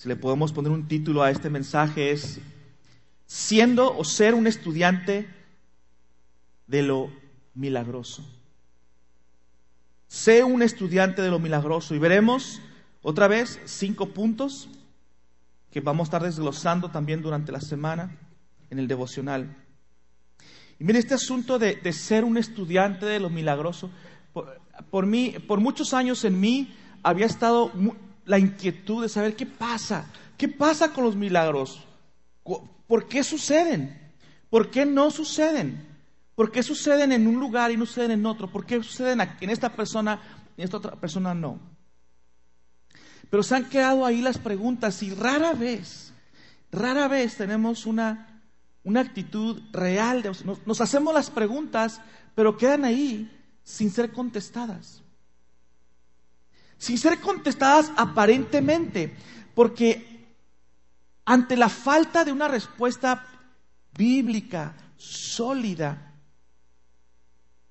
si le podemos poner un título a este mensaje, es siendo o ser un estudiante de lo milagroso. Sé un estudiante de lo milagroso y veremos otra vez cinco puntos que vamos a estar desglosando también durante la semana en el devocional. Y mire, este asunto de, ser un estudiante de lo milagroso, por, mí, por muchos años en mí había estado la inquietud de saber qué pasa, qué pasa con los milagros, por qué suceden, por qué no suceden, por qué suceden en un lugar y no suceden en otro, por qué suceden en esta persona y en esta otra persona no. Pero se han quedado ahí las preguntas y rara vez, rara vez tenemos una, una actitud real. De, nos hacemos las preguntas, pero quedan ahí sin ser contestadas sin ser contestadas aparentemente, porque ante la falta de una respuesta bíblica, sólida,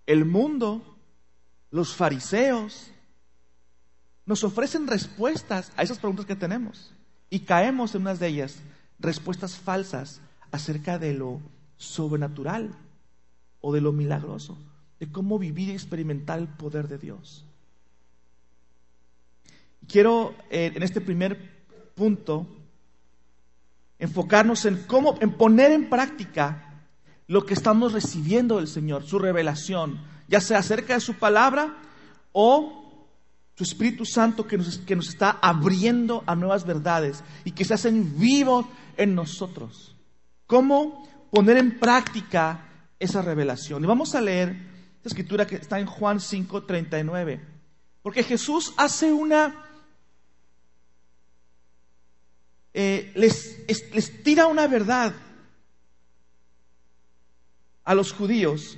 el mundo, los fariseos, nos ofrecen respuestas a esas preguntas que tenemos y caemos en unas de ellas, respuestas falsas acerca de lo sobrenatural o de lo milagroso, de cómo vivir y experimentar el poder de Dios. Quiero eh, en este primer punto enfocarnos en cómo, en poner en práctica lo que estamos recibiendo del Señor, su revelación, ya sea acerca de su palabra o su Espíritu Santo que nos, que nos está abriendo a nuevas verdades y que se hacen vivos en nosotros. ¿Cómo poner en práctica esa revelación? Y vamos a leer esta escritura que está en Juan 5, 39. Porque Jesús hace una eh, les, tira una verdad a los judíos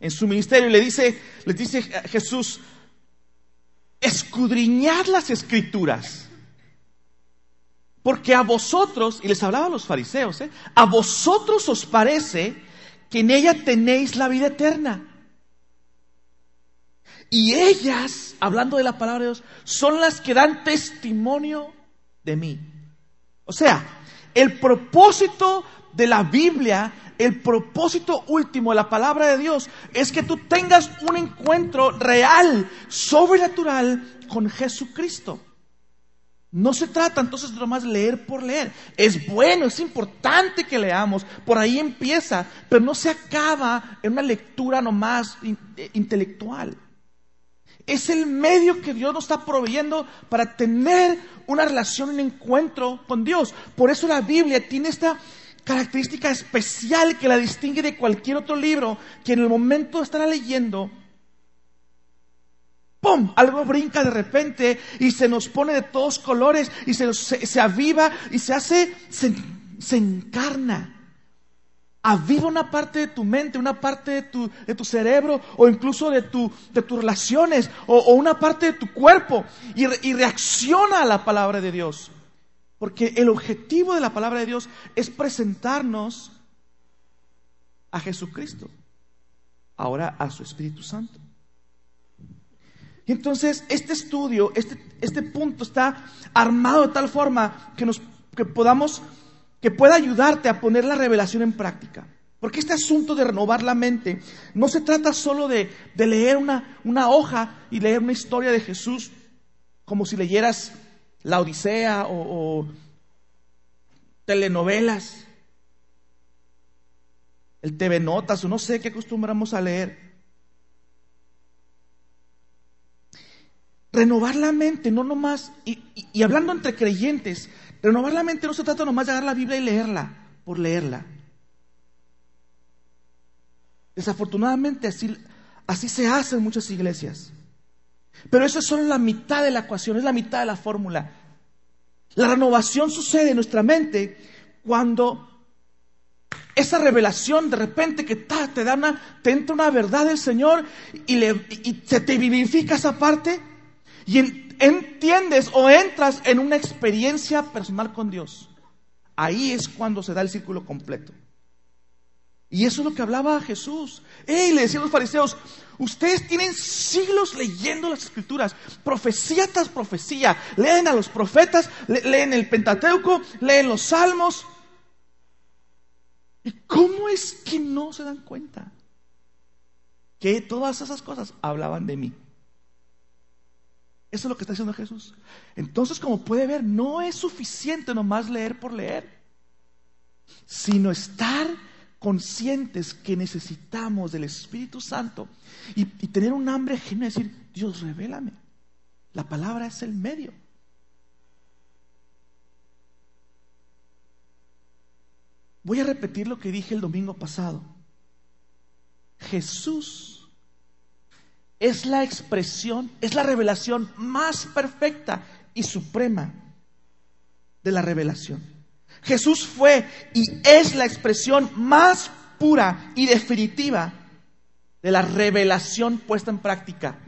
en su ministerio y le dice, les dice Jesús, escudriñad las escrituras, porque a vosotros, y les hablaba a los fariseos, ¿eh? a vosotros os parece que en ella tenéis la vida eterna. Y ellas, hablando de la palabra de Dios, son las que dan testimonio de mí. O sea, el propósito de la Biblia, el propósito último de la palabra de Dios es que tú tengas un encuentro real, sobrenatural con Jesucristo. No se trata entonces de nomás leer por leer. Es bueno, es importante que leamos. Por ahí empieza, pero no se acaba en una lectura nomás eh, intelectual. Es el medio que Dios nos está proveyendo para tener una relación, un encuentro con Dios. Por eso la Biblia tiene esta característica especial que la distingue de cualquier otro libro, que en el momento de estar leyendo, ¡pum! Algo brinca de repente y se nos pone de todos colores y se, se, aviva y se hace, se encarna aviva una parte de tu mente, una parte de tu, de tu cerebro o incluso de, tu, de tus relaciones o, una parte de tu cuerpo y, y reacciona a la palabra de Dios. Porque el objetivo de la palabra de Dios es presentarnos a Jesucristo, ahora a su Espíritu Santo. Y entonces este estudio, este, este punto está armado de tal forma que, nos, que podamos que pueda ayudarte a poner la revelación en práctica. Porque este asunto de renovar la mente no se trata solo de, leer una, una, hoja y leer una historia de Jesús como si leyeras la Odisea o, o telenovelas, el TV Notas o no sé qué acostumbramos a leer. Renovar la mente, no nomás, y, y hablando entre creyentes, Renovar la mente no se trata nomás de agarrar la Biblia y leerla, por leerla. Desafortunadamente así, así se hace en muchas iglesias. Pero eso es solo la mitad de la ecuación, es la mitad de la fórmula. La renovación sucede en nuestra mente cuando esa revelación de repente que te, da una, te entra una verdad del Señor y, le, y se te vivifica esa parte y entiendes o entras en una experiencia personal con Dios. Ahí es cuando se da el círculo completo. Y eso es lo que hablaba Jesús. ¡Ey! Le decían los fariseos, ustedes tienen siglos leyendo las escrituras, profecía tras profecía, leen a los profetas, leen el Pentateuco, leen los salmos. ¿Y cómo es que no se dan cuenta? Que todas esas cosas hablaban de mí. Eso es lo que está diciendo Jesús. Entonces, como puede ver, no es suficiente nomás leer por leer, sino estar conscientes que necesitamos del Espíritu Santo y, tener un hambre genuino de decir, Dios, revélame. La palabra es el medio. Voy a repetir lo que dije el domingo pasado. Jesús es la expresión, es la revelación más perfecta y suprema de la revelación. Jesús fue y es la expresión más pura y definitiva de la revelación puesta en práctica.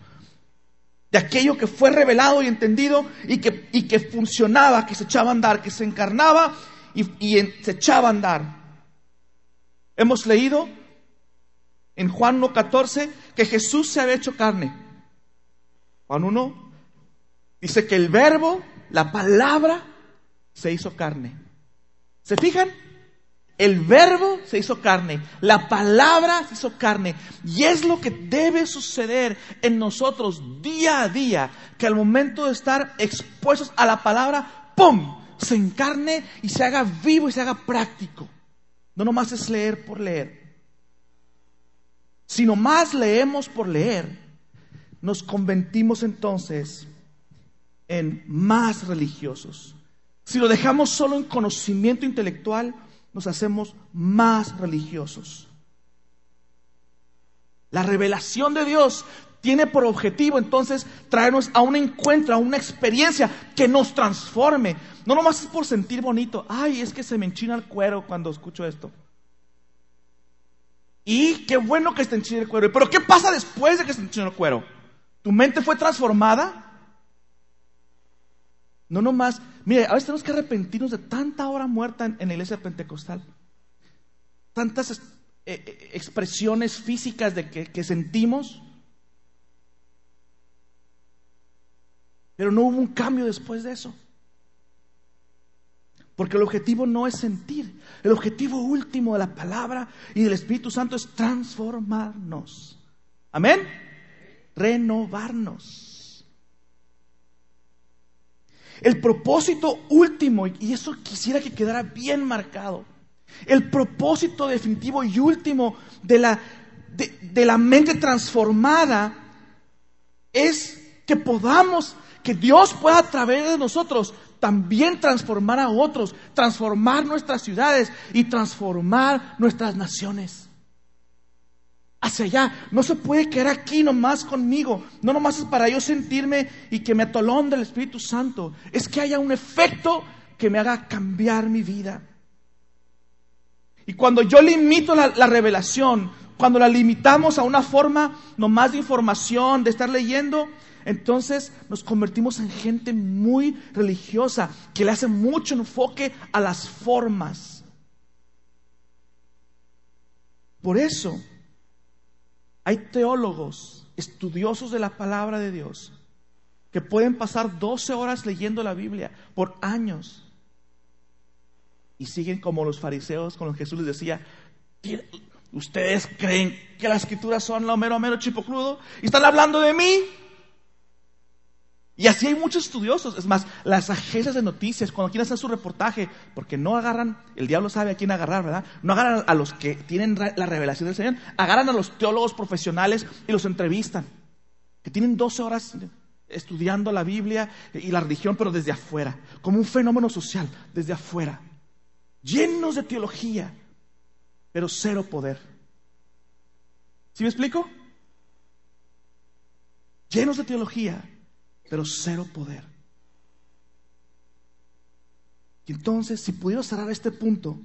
De aquello que fue revelado y entendido y que, y que funcionaba, que se echaba a andar, que se encarnaba y, se echaba a andar. Hemos leído en Juan 1.14 que Jesús se había hecho carne. Juan 1 dice que el verbo, la palabra, se hizo carne. ¿Se fijan? El verbo se hizo carne, la palabra se hizo carne. Y es lo que debe suceder en nosotros día a día, que al momento de estar expuestos a la palabra, ¡pum! se encarne y se haga vivo y se haga práctico. No nomás es leer por leer. Si nomás leemos por leer, nos convertimos entonces en más religiosos. Si lo dejamos solo en conocimiento intelectual, nos hacemos más religiosos. La revelación de Dios tiene por objetivo entonces traernos a un encuentro, a una experiencia que nos transforme. No nomás es por sentir bonito. Ay, es que se me enchina el cuero cuando escucho esto. Y qué bueno que se enchina el cuero. Pero ¿qué pasa después de que se enchina el cuero? ¿Tu mente fue transformada? No nomás, mire, a veces tenemos que arrepentirnos de tanta hora muerta en, la iglesia pentecostal. Tantas eh, eh, expresiones físicas de que sentimos. Pero no hubo un cambio después de eso. Porque el objetivo no es sentir. El objetivo último de la palabra y del Espíritu Santo es transformarnos. Amén. Renovarnos. El propósito último, y eso quisiera que quedara bien marcado, el propósito definitivo y último de la, de, la mente transformada es que podamos, que Dios pueda a través de nosotros también transformar a otros, transformar nuestras ciudades y transformar nuestras naciones hacia allá. No se puede quedar aquí nomás conmigo. No nomás es para yo sentirme y que me atolonde el Espíritu Santo. Es que haya un efecto que me haga cambiar mi vida. Y cuando yo limito la revelación, cuando la limitamos a una forma nomás de información, de estar leyendo, entonces nos convertimos en gente muy religiosa, que le hace mucho enfoque a las formas. Por eso, hay teólogos, estudiosos de la palabra de Dios, que pueden pasar 12 horas leyendo la Biblia por años y siguen como los fariseos con los Jesús les decía, ¿ustedes creen que las escrituras son lo mero, mero chipocludo? ¿Y están hablando de mí? Y así hay muchos estudiosos. Es más, las agencias de noticias, cuando quieren hacer su reportaje, porque no agarran, el diablo sabe a quién agarrar, ¿verdad? No agarran a los que tienen la revelación del Señor, agarran a los teólogos profesionales y los entrevistan, que tienen 12 horas estudiando la Biblia y la religión, pero desde afuera, como un fenómeno social, desde afuera, llenos de teología, pero cero poder. ¿Sí me explico? Llenos de teología, pero cero poder. Y entonces, si pudiera cerrar este punto,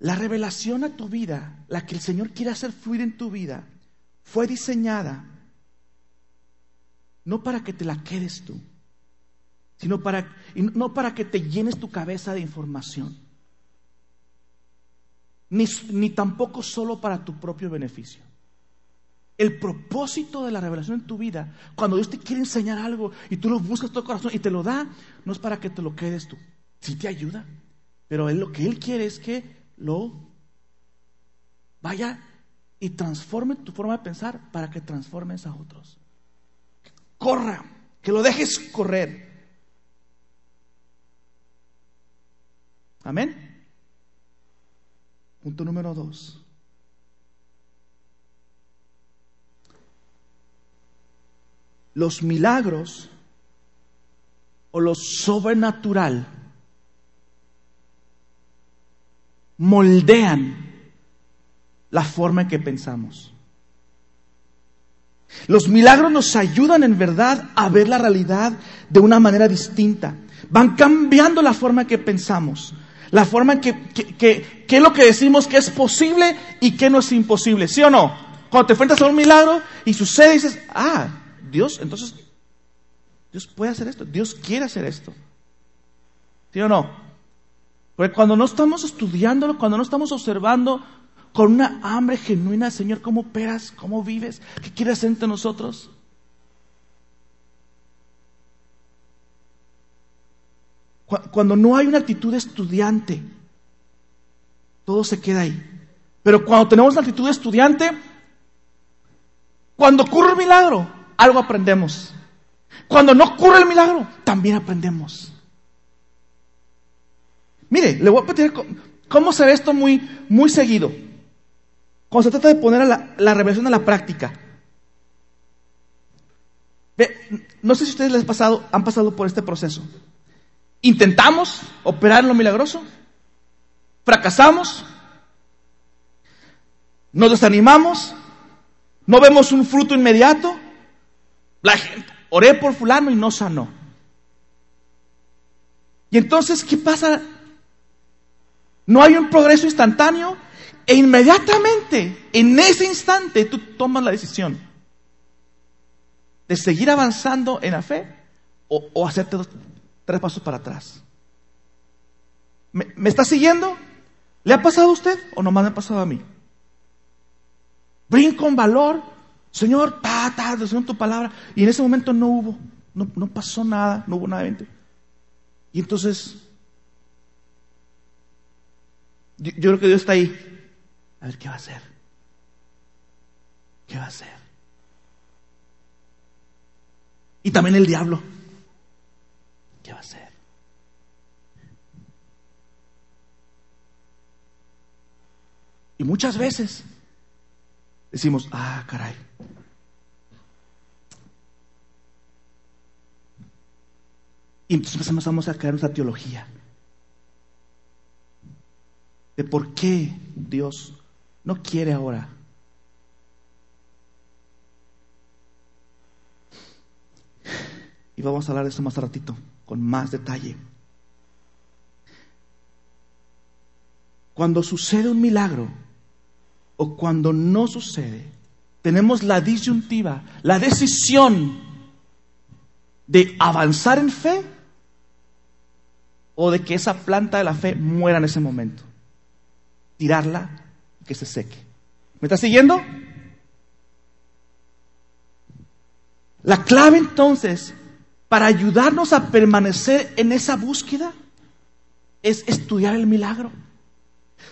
la revelación a tu vida, la que el Señor quiere hacer fluir en tu vida, fue diseñada no para que te la quedes tú, sino para, no para que te llenes tu cabeza de información. ni, ni tampoco solo para tu propio beneficio. El propósito de la revelación en tu vida, cuando Dios te quiere enseñar algo y tú lo buscas todo corazón y te lo da, no es para que te lo quedes tú. Sí te ayuda, pero él, lo que Él quiere es que lo vaya y transforme tu forma de pensar para que transformes a otros. Corra, que lo dejes correr. Amén. Punto número dos. Los milagros o lo sobrenatural moldean la forma en que pensamos. Los milagros nos ayudan en verdad a ver la realidad de una manera distinta. Van cambiando la forma en que pensamos, la forma en que, que, es lo que decimos que es posible y que no es imposible, ¿sí o no? Cuando te enfrentas a un milagro y sucede, dices, ah, Dios, entonces, Dios puede hacer esto, Dios quiere hacer esto. ¿Sí o no? Porque cuando no estamos estudiándolo, cuando no estamos observando con una hambre genuina, Señor, ¿cómo operas? ¿Cómo vives? ¿Qué quieres hacer entre nosotros? Cuando no hay una actitud estudiante, todo se queda ahí. Pero cuando tenemos una actitud estudiante, cuando ocurre el milagro, algo aprendemos. Cuando no ocurre el milagro, también aprendemos. Mire, le voy a pedir cómo se ve esto muy, muy seguido. Cuando se trata de poner la, la revelación a la práctica. no sé si ustedes les pasado, han pasado por este proceso. Intentamos operar lo milagroso, fracasamos, nos desanimamos, no vemos un fruto inmediato. La gente, oré por fulano y no sanó. Y entonces, ¿qué pasa no hay un progreso instantáneo e inmediatamente, en ese instante, tú tomas la decisión de seguir avanzando en la fe o, hacerte tres pasos para atrás. ¿Me, ¿Me, está siguiendo? ¿Le ha pasado a usted o nomás me ha pasado a mí? Brinco con valor, Señor, ta, Señor, tu palabra, y en ese momento no hubo, no, no pasó nada, no hubo nada. Y entonces yo, creo que Dios está ahí. A ver qué va a hacer. ¿Qué va a hacer? Y también el diablo. ¿Qué va a hacer? Y muchas veces decimos, ah, caray. Y entonces empezamos a crear nuestra teología de por qué Dios no quiere ahora. Y vamos a hablar de eso más ratito, con más detalle. Cuando sucede un milagro o cuando no sucede, tenemos la disyuntiva, la decisión de avanzar en fe o de que esa planta de la fe muera en ese momento tirarla y que se seque. ¿Me está siguiendo? La clave entonces para ayudarnos a permanecer en esa búsqueda es estudiar el milagro.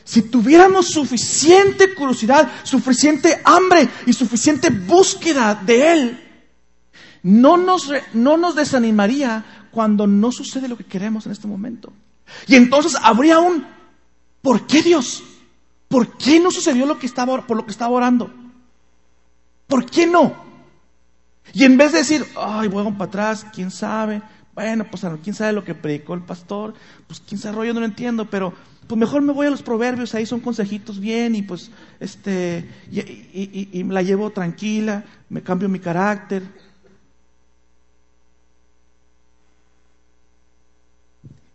Si tuviéramos suficiente curiosidad, suficiente hambre y suficiente búsqueda de Él, no nos, no nos desanimaría cuando no sucede lo que queremos en este momento. Y entonces habría un, ¿por qué Dios? ¿Por qué no sucedió lo que estaba, por lo que estaba orando? ¿Por qué no? Y en vez de decir, ay, voy para atrás, quién sabe, bueno, pues quién sabe lo que predicó el pastor, pues quién sabe, yo no lo entiendo, pero pues mejor me voy a los proverbios, ahí son consejitos bien y pues este, y, y la llevo tranquila, me cambio mi carácter.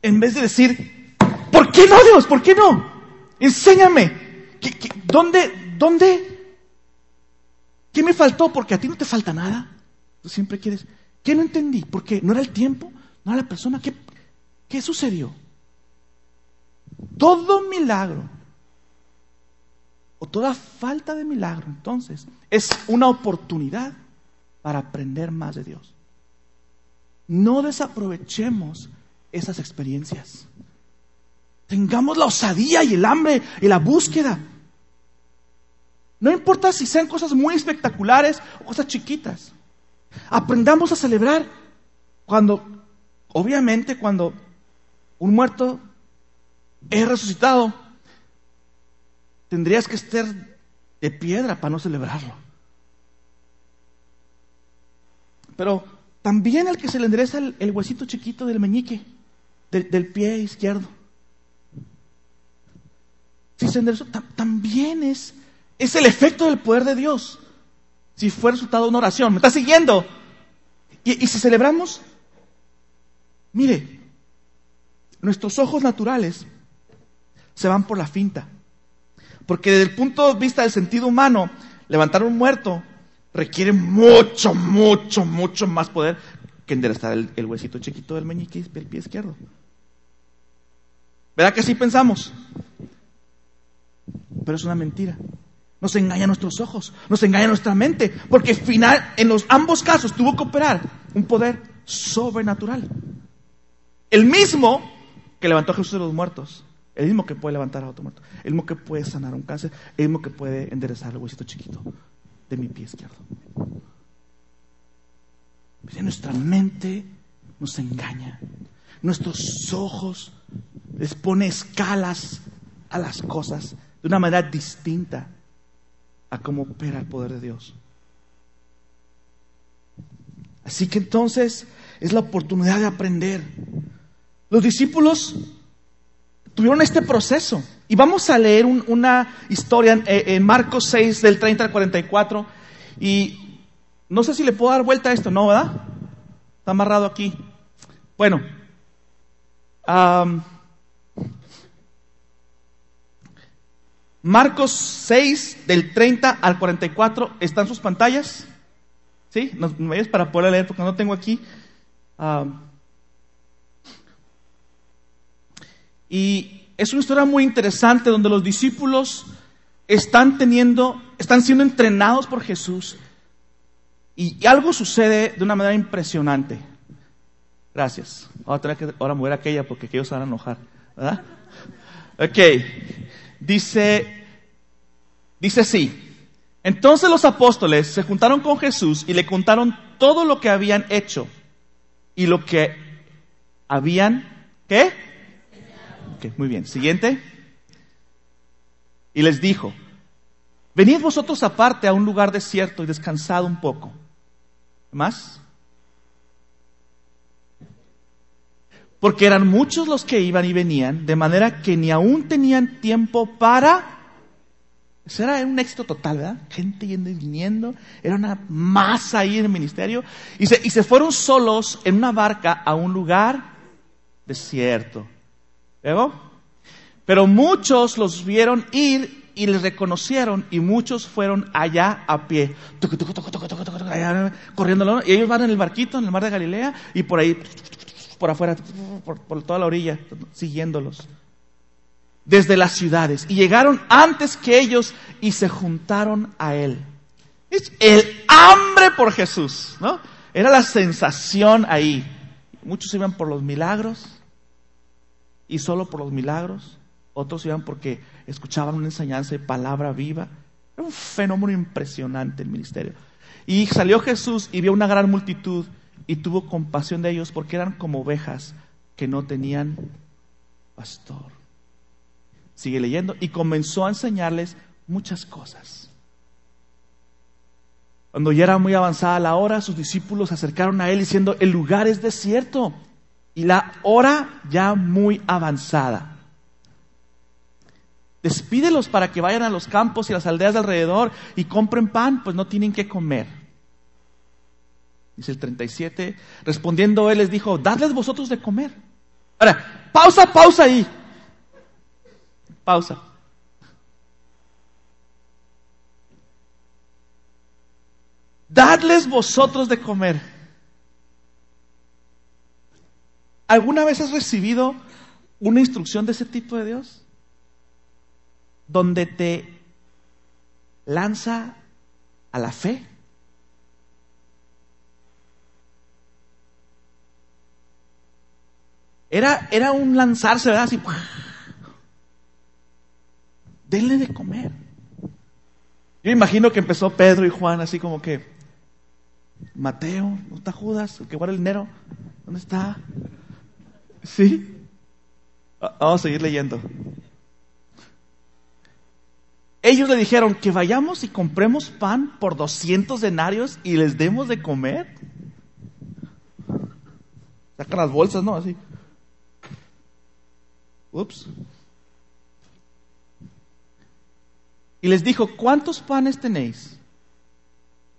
En vez de decir, ¿por qué no Dios? ¿Por qué no? Enséñame. dónde, dónde? ¿Qué me faltó? Porque a ti no te falta nada. Tú siempre quieres. ¿Qué no entendí? ¿Por qué? ¿No era el tiempo? ¿No era la persona? ¿Qué, qué sucedió? Todo milagro o toda falta de milagro, entonces, es una oportunidad para aprender más de Dios. No desaprovechemos esas experiencias. Tengamos la osadía y el hambre y la búsqueda. No importa si sean cosas muy espectaculares o cosas chiquitas. Aprendamos a celebrar cuando, obviamente, cuando un muerto es resucitado, tendrías que estar de piedra para no celebrarlo. Pero también el que se le endereza el, huesito chiquito del meñique, del, pie izquierdo. Si se enderezó, también es, es el efecto del poder de Dios. Si fue resultado de una oración. ¿Me está siguiendo? Y si celebramos, mire, nuestros ojos naturales se van por la finta. Porque desde el punto de vista del sentido humano, levantar un muerto requiere mucho, mucho, mucho más poder que enderezar el, huesito chiquito del meñique del pie izquierdo. ¿Verdad que así pensamos? Pero es una mentira. Nos engaña nuestros ojos, nos engaña nuestra mente, porque final, en los ambos casos tuvo que operar un poder sobrenatural. El mismo que levantó a Jesús de los muertos, el mismo que puede levantar a otro muerto, el mismo que puede sanar un cáncer, el mismo que puede enderezar el huesito chiquito de mi pie izquierdo. nuestra mente nos engaña, nuestros ojos les pone escalas a las cosas de una manera distinta a cómo opera el poder de Dios. Así que entonces es la oportunidad de aprender. Los discípulos tuvieron este proceso. Y vamos a leer una historia en, en, Marcos 6 del 30 al 44. Y no sé si le puedo dar vuelta a esto, ¿no, verdad? Está amarrado aquí. Bueno. Marcos 6 del 30 al 44 están sus pantallas. ¿Sí? No me vayas para poder leer porque no tengo aquí. Y es una historia muy interesante donde los discípulos están teniendo, están siendo entrenados por Jesús y, algo sucede de una manera impresionante. Gracias. Ahora que ahora mover aquella porque aquellos se van a enojar. ¿verdad? Ok. Dice, dice así. Entonces los apóstoles se juntaron con Jesús y le contaron todo lo que habían hecho y lo que habían, ¿qué? Muy bien. Siguiente. Y les dijo, venid vosotros aparte a un lugar desierto y descansad un poco. ¿Más? Porque eran muchos los que iban y venían, de manera que ni aún tenían tiempo para... Eso era un éxito total, ¿verdad? Gente yendo y viniendo, era una masa ahí en el ministerio. Y se, y se fueron solos en una barca a un lugar desierto. Pero muchos los vieron ir y les reconocieron y muchos fueron allá a pie, corriendo. Y ellos van en el barquito, en el mar de Galilea y por ahí, por afuera, por, por toda la orilla, siguiéndolos. Desde las ciudades. Y llegaron antes que ellos y se juntaron a él. Es el hambre por Jesús, ¿no? Era la sensación ahí. Muchos iban por los milagros y solo por los milagros. Otros iban porque escuchaban una enseñanza de palabra viva. Era un fenómeno impresionante el ministerio. Y salió Jesús y vio una gran multitud y tuvo compasión de ellos porque eran como ovejas que no tenían pastor. Sigue leyendo y comenzó a enseñarles muchas cosas. Cuando ya era muy avanzada la hora, sus discípulos se acercaron a él diciendo, el lugar es desierto y la hora ya muy avanzada. Despídelos para que vayan a los campos y las aldeas de alrededor y compren pan, pues no tienen que comer. Dice el 37, respondiendo él les dijo, dadles vosotros de comer. Ahora, pausa, pausa ahí. Pausa. Dadles vosotros de comer. ¿Alguna vez has recibido una instrucción de ese tipo de Dios? Donde te lanza a la fe. Era, era un lanzarse, ¿verdad? Así, denle de comer. Yo imagino que empezó Pedro y Juan así como que, Mateo, ¿dónde está Judas? El que guarda el dinero, ¿dónde está? ¿Sí? Ah, vamos a seguir leyendo. Ellos le dijeron que vayamos y compremos pan por 200 denarios y les demos de comer. Sacan las bolsas, ¿no? Así. Ups. Y les dijo, ¿cuántos panes tenéis?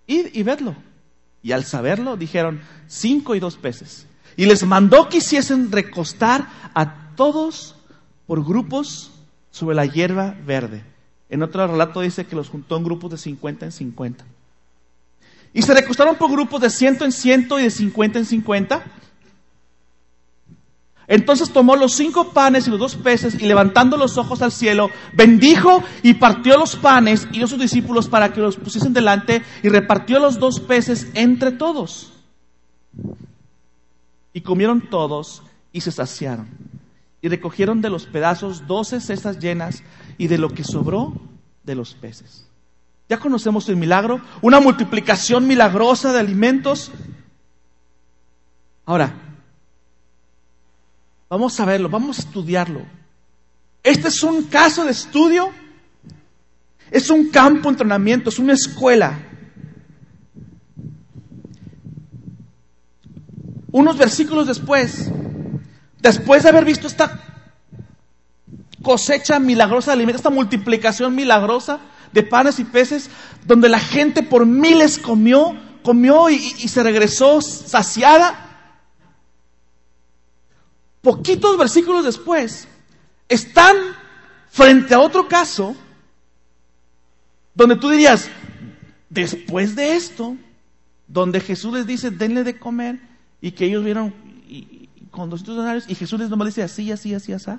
Id y vedlo. Y al saberlo dijeron, cinco y dos peces. Y les mandó que hiciesen recostar a todos por grupos sobre la hierba verde. En otro relato dice que los juntó en grupos de 50 en 50. Y se recostaron por grupos de ciento en ciento y de 50 en 50. Entonces tomó los cinco panes y los dos peces y levantando los ojos al cielo, bendijo y partió los panes y dio a sus discípulos para que los pusiesen delante y repartió los dos peces entre todos. Y comieron todos y se saciaron. Y recogieron de los pedazos doce cestas llenas y de lo que sobró de los peces. Ya conocemos el milagro, una multiplicación milagrosa de alimentos. Ahora, Vamos a verlo, vamos a estudiarlo. Este es un caso de estudio, es un campo de entrenamiento, es una escuela. Unos versículos después, después de haber visto esta cosecha milagrosa de alimentos, esta multiplicación milagrosa de panes y peces, donde la gente por miles comió, comió y, y se regresó saciada, poquitos versículos después, están frente a otro caso donde tú dirías, después de esto, donde Jesús les dice, denle de comer, y que ellos vieron con 200 denarios, y Jesús les nomás dice así, así, así, así.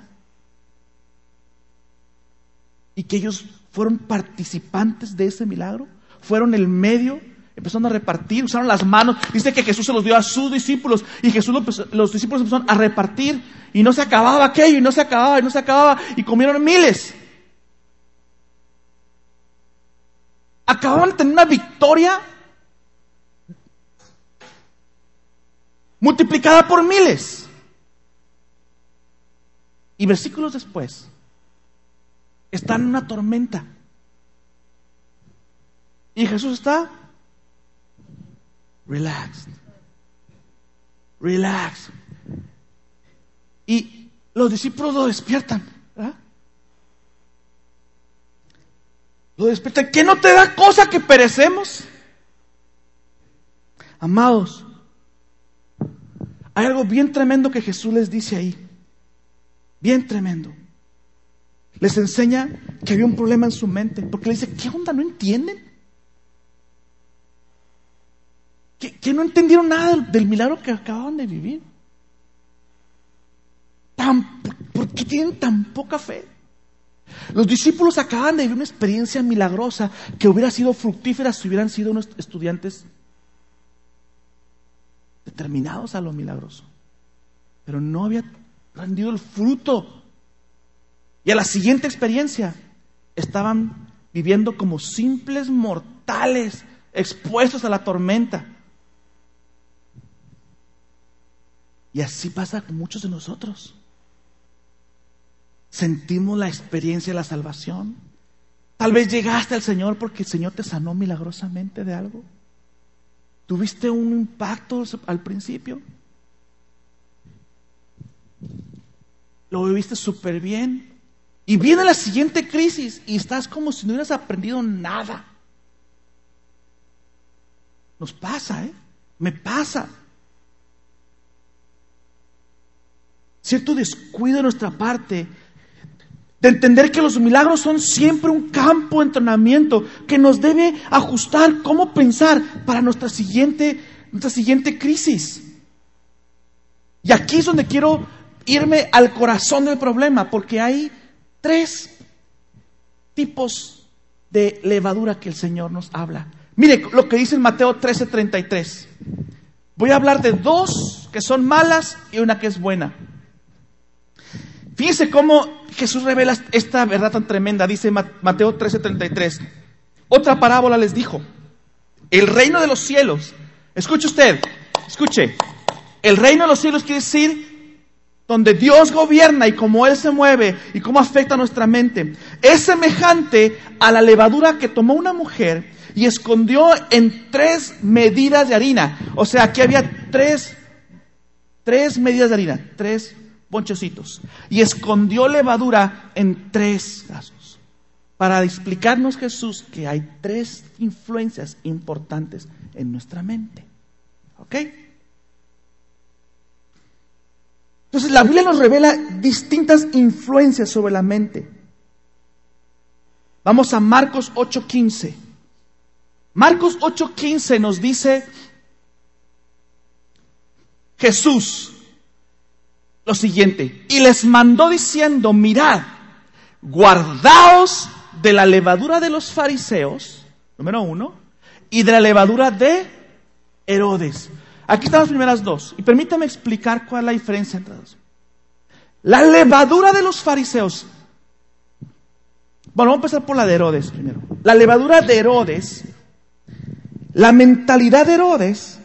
Y que ellos fueron participantes de ese milagro, fueron el medio Empezaron a repartir, usaron las manos. Dice que Jesús se los dio a sus discípulos y Jesús los discípulos empezaron a repartir y no se acababa aquello y no se acababa y no se acababa y comieron miles. Acababan de tener una victoria multiplicada por miles. Y versículos después, están en una tormenta. Y Jesús está relax. Relax. Y los discípulos lo despiertan. Lo despiertan. ¿Qué no te da cosa que perecemos? Amados, hay algo bien tremendo que Jesús les dice ahí. Bien tremendo. Les enseña que había un problema en su mente. Porque le dice, ¿qué onda? ¿No entienden? que, no entendieron nada del, milagro que acababan de vivir. ¿Por qué tienen tan poca fe? Los discípulos acaban de vivir una experiencia milagrosa que hubiera sido fructífera si hubieran sido unos estudiantes determinados a lo milagroso. Pero no había rendido el fruto. Y a la siguiente experiencia estaban viviendo como simples mortales expuestos a la tormenta. Y así pasa con muchos de nosotros. Sentimos la experiencia de la salvación. Tal vez llegaste al Señor porque el Señor te sanó milagrosamente de algo. ¿Tuviste un impacto al principio? Lo viviste súper bien. Y viene la siguiente crisis y estás como si no hubieras aprendido nada. Nos pasa, ¿eh? Me pasa. cierto descuido de nuestra parte de entender que los milagros son siempre un campo de entrenamiento que nos debe ajustar cómo pensar para nuestra siguiente, nuestra siguiente crisis. Y aquí es donde quiero irme al corazón del problema, porque hay tres tipos de levadura que el Señor nos habla. Mire lo que dice en Mateo 13:33. Voy a hablar de dos que son malas y una que es buena. Fíjense cómo Jesús revela esta verdad tan tremenda, dice Mateo 13:33. Otra parábola les dijo, el reino de los cielos, escuche usted, escuche, el reino de los cielos quiere decir donde Dios gobierna y cómo Él se mueve y cómo afecta nuestra mente. Es semejante a la levadura que tomó una mujer y escondió en tres medidas de harina. O sea, aquí había tres, tres medidas de harina, tres ponchocitos. Y escondió levadura en tres casos. Para explicarnos Jesús que hay tres influencias importantes en nuestra mente. ¿Ok? Entonces la Biblia nos revela distintas influencias sobre la mente. Vamos a Marcos 8:15. Marcos 8:15 nos dice Jesús lo siguiente, y les mandó diciendo, mirad, guardaos de la levadura de los fariseos, número uno, y de la levadura de Herodes. Aquí están las primeras dos, y permítame explicar cuál es la diferencia entre dos. La levadura de los fariseos. Bueno, vamos a empezar por la de Herodes primero. La levadura de Herodes la mentalidad de Herodes,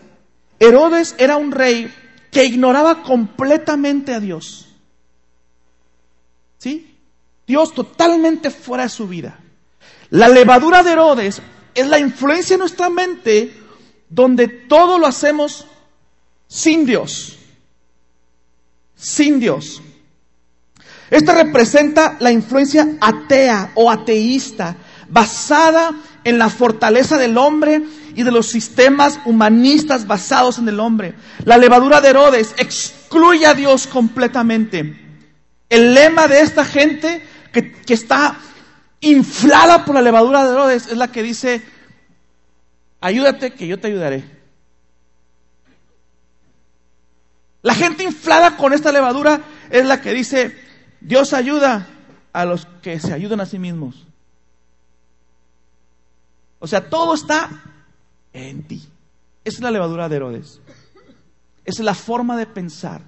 Herodes era un rey que ignoraba completamente a Dios. ¿Sí? Dios totalmente fuera de su vida. La levadura de Herodes es la influencia en nuestra mente donde todo lo hacemos sin Dios. Sin Dios. Esta representa la influencia atea o ateísta, basada en la fortaleza del hombre y de los sistemas humanistas basados en el hombre. La levadura de Herodes excluye a Dios completamente. El lema de esta gente que, que está inflada por la levadura de Herodes es la que dice, ayúdate que yo te ayudaré. La gente inflada con esta levadura es la que dice, Dios ayuda a los que se ayudan a sí mismos. O sea, todo está en ti. Esa es la levadura de Herodes. Esa es la forma de pensar.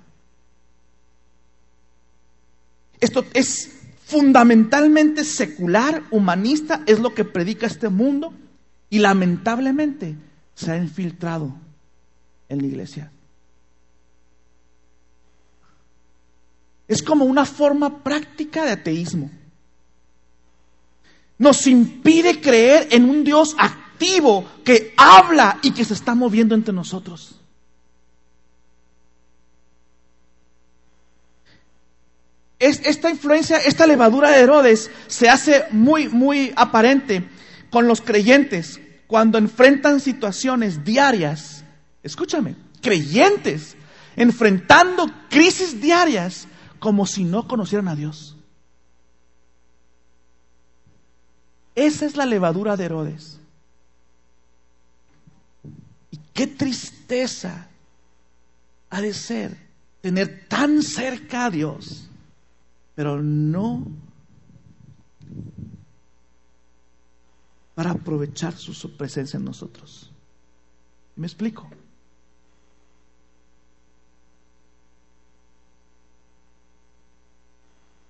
Esto es fundamentalmente secular, humanista, es lo que predica este mundo y lamentablemente se ha infiltrado en la iglesia. Es como una forma práctica de ateísmo. Nos impide creer en un Dios activo que habla y que se está moviendo entre nosotros. esta influencia, esta levadura de Herodes se hace muy, muy aparente con los creyentes cuando enfrentan situaciones diarias. Escúchame, creyentes enfrentando crisis diarias como si no conocieran a Dios. Esa es la levadura de Herodes. Qué tristeza ha de ser tener tan cerca a Dios, pero no para aprovechar su presencia en nosotros. ¿Me explico?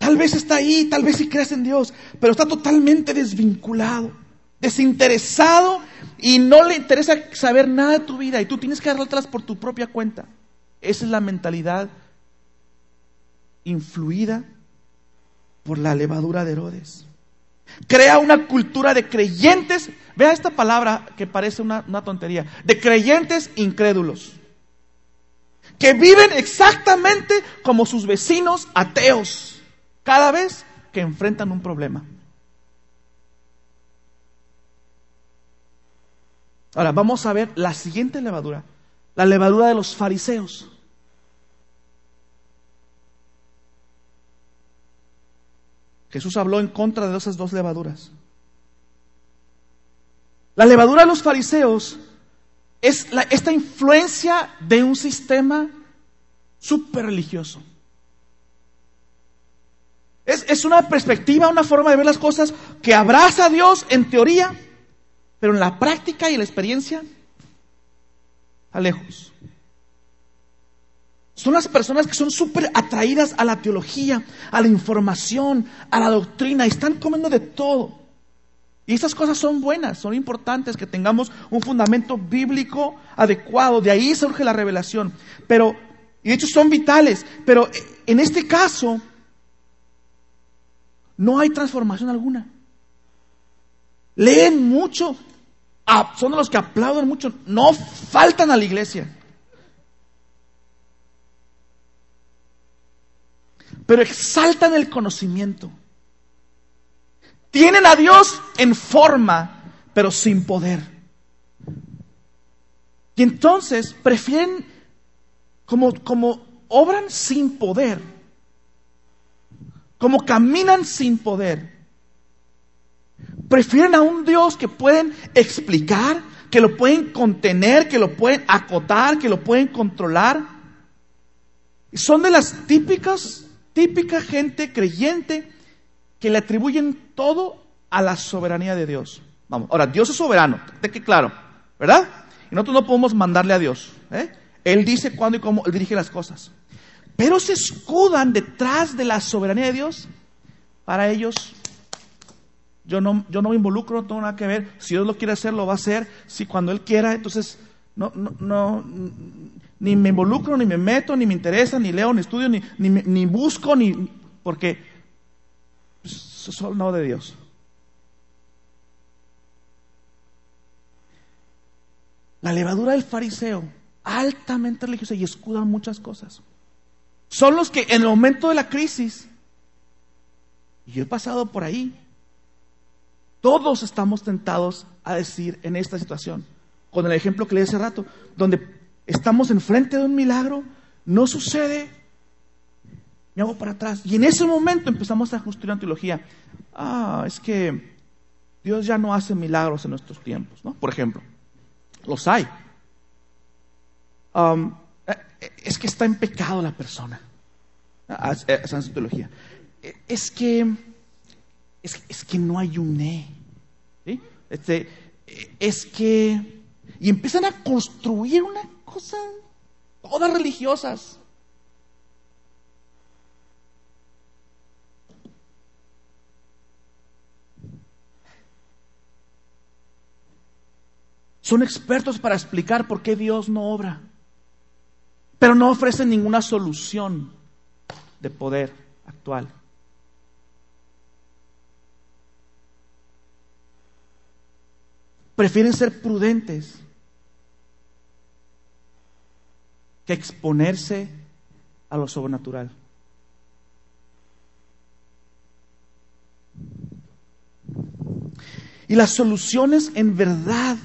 Tal vez está ahí, tal vez sí crees en Dios, pero está totalmente desvinculado desinteresado y no le interesa saber nada de tu vida y tú tienes que atrás por tu propia cuenta. Esa es la mentalidad influida por la levadura de Herodes. Crea una cultura de creyentes, vea esta palabra que parece una, una tontería, de creyentes incrédulos, que viven exactamente como sus vecinos ateos, cada vez que enfrentan un problema. Ahora, vamos a ver la siguiente levadura, la levadura de los fariseos. Jesús habló en contra de esas dos levaduras. La levadura de los fariseos es esta influencia de un sistema súper religioso. Es, es una perspectiva, una forma de ver las cosas que abraza a Dios en teoría, pero en la práctica y en la experiencia, a lejos. Son las personas que son súper atraídas a la teología, a la información, a la doctrina, y están comiendo de todo. Y esas cosas son buenas, son importantes que tengamos un fundamento bíblico adecuado, de ahí surge la revelación. Pero, y de hecho son vitales, pero en este caso no hay transformación alguna. Leen mucho, son los que aplauden mucho, no faltan a la iglesia. Pero exaltan el conocimiento. Tienen a Dios en forma, pero sin poder. Y entonces prefieren, como, como obran sin poder, como caminan sin poder, prefieren a un Dios que pueden explicar, que lo pueden contener, que lo pueden acotar, que lo pueden controlar. Son de las típicas, típica gente creyente que le atribuyen todo a la soberanía de Dios. Vamos, ahora, Dios es soberano, de que claro, ¿verdad? Y nosotros no podemos mandarle a Dios. ¿eh? Él dice cuándo y cómo, Él dirige las cosas. Pero se escudan detrás de la soberanía de Dios. Para ellos, yo no, yo no me involucro, no tengo nada que ver. Si Dios lo quiere hacer, lo va a hacer. Si cuando Él quiera, entonces no, no, no, ni me involucro, ni me meto, ni me interesa, ni leo, ni estudio, ni, ni, ni busco, ni porque solo no de Dios. La levadura del fariseo, altamente religiosa y escudan muchas cosas. Son los que en el momento de la crisis, y yo he pasado por ahí, todos estamos tentados a decir en esta situación, con el ejemplo que le di hace rato, donde estamos enfrente de un milagro, no sucede, me hago para atrás. Y en ese momento empezamos a construir una teología. Ah, es que Dios ya no hace milagros en nuestros tiempos, ¿no? Por ejemplo, los hay. Um, es que está en pecado la persona. Ah, esa es teología. Eh, es que, es, que no ayuné. ¿sí? Este, es que. Y empiezan a construir una cosa, todas religiosas. Son expertos para explicar por qué Dios no obra, pero no ofrecen ninguna solución de poder actual. Prefieren ser prudentes que exponerse a lo sobrenatural. Y las soluciones en verdad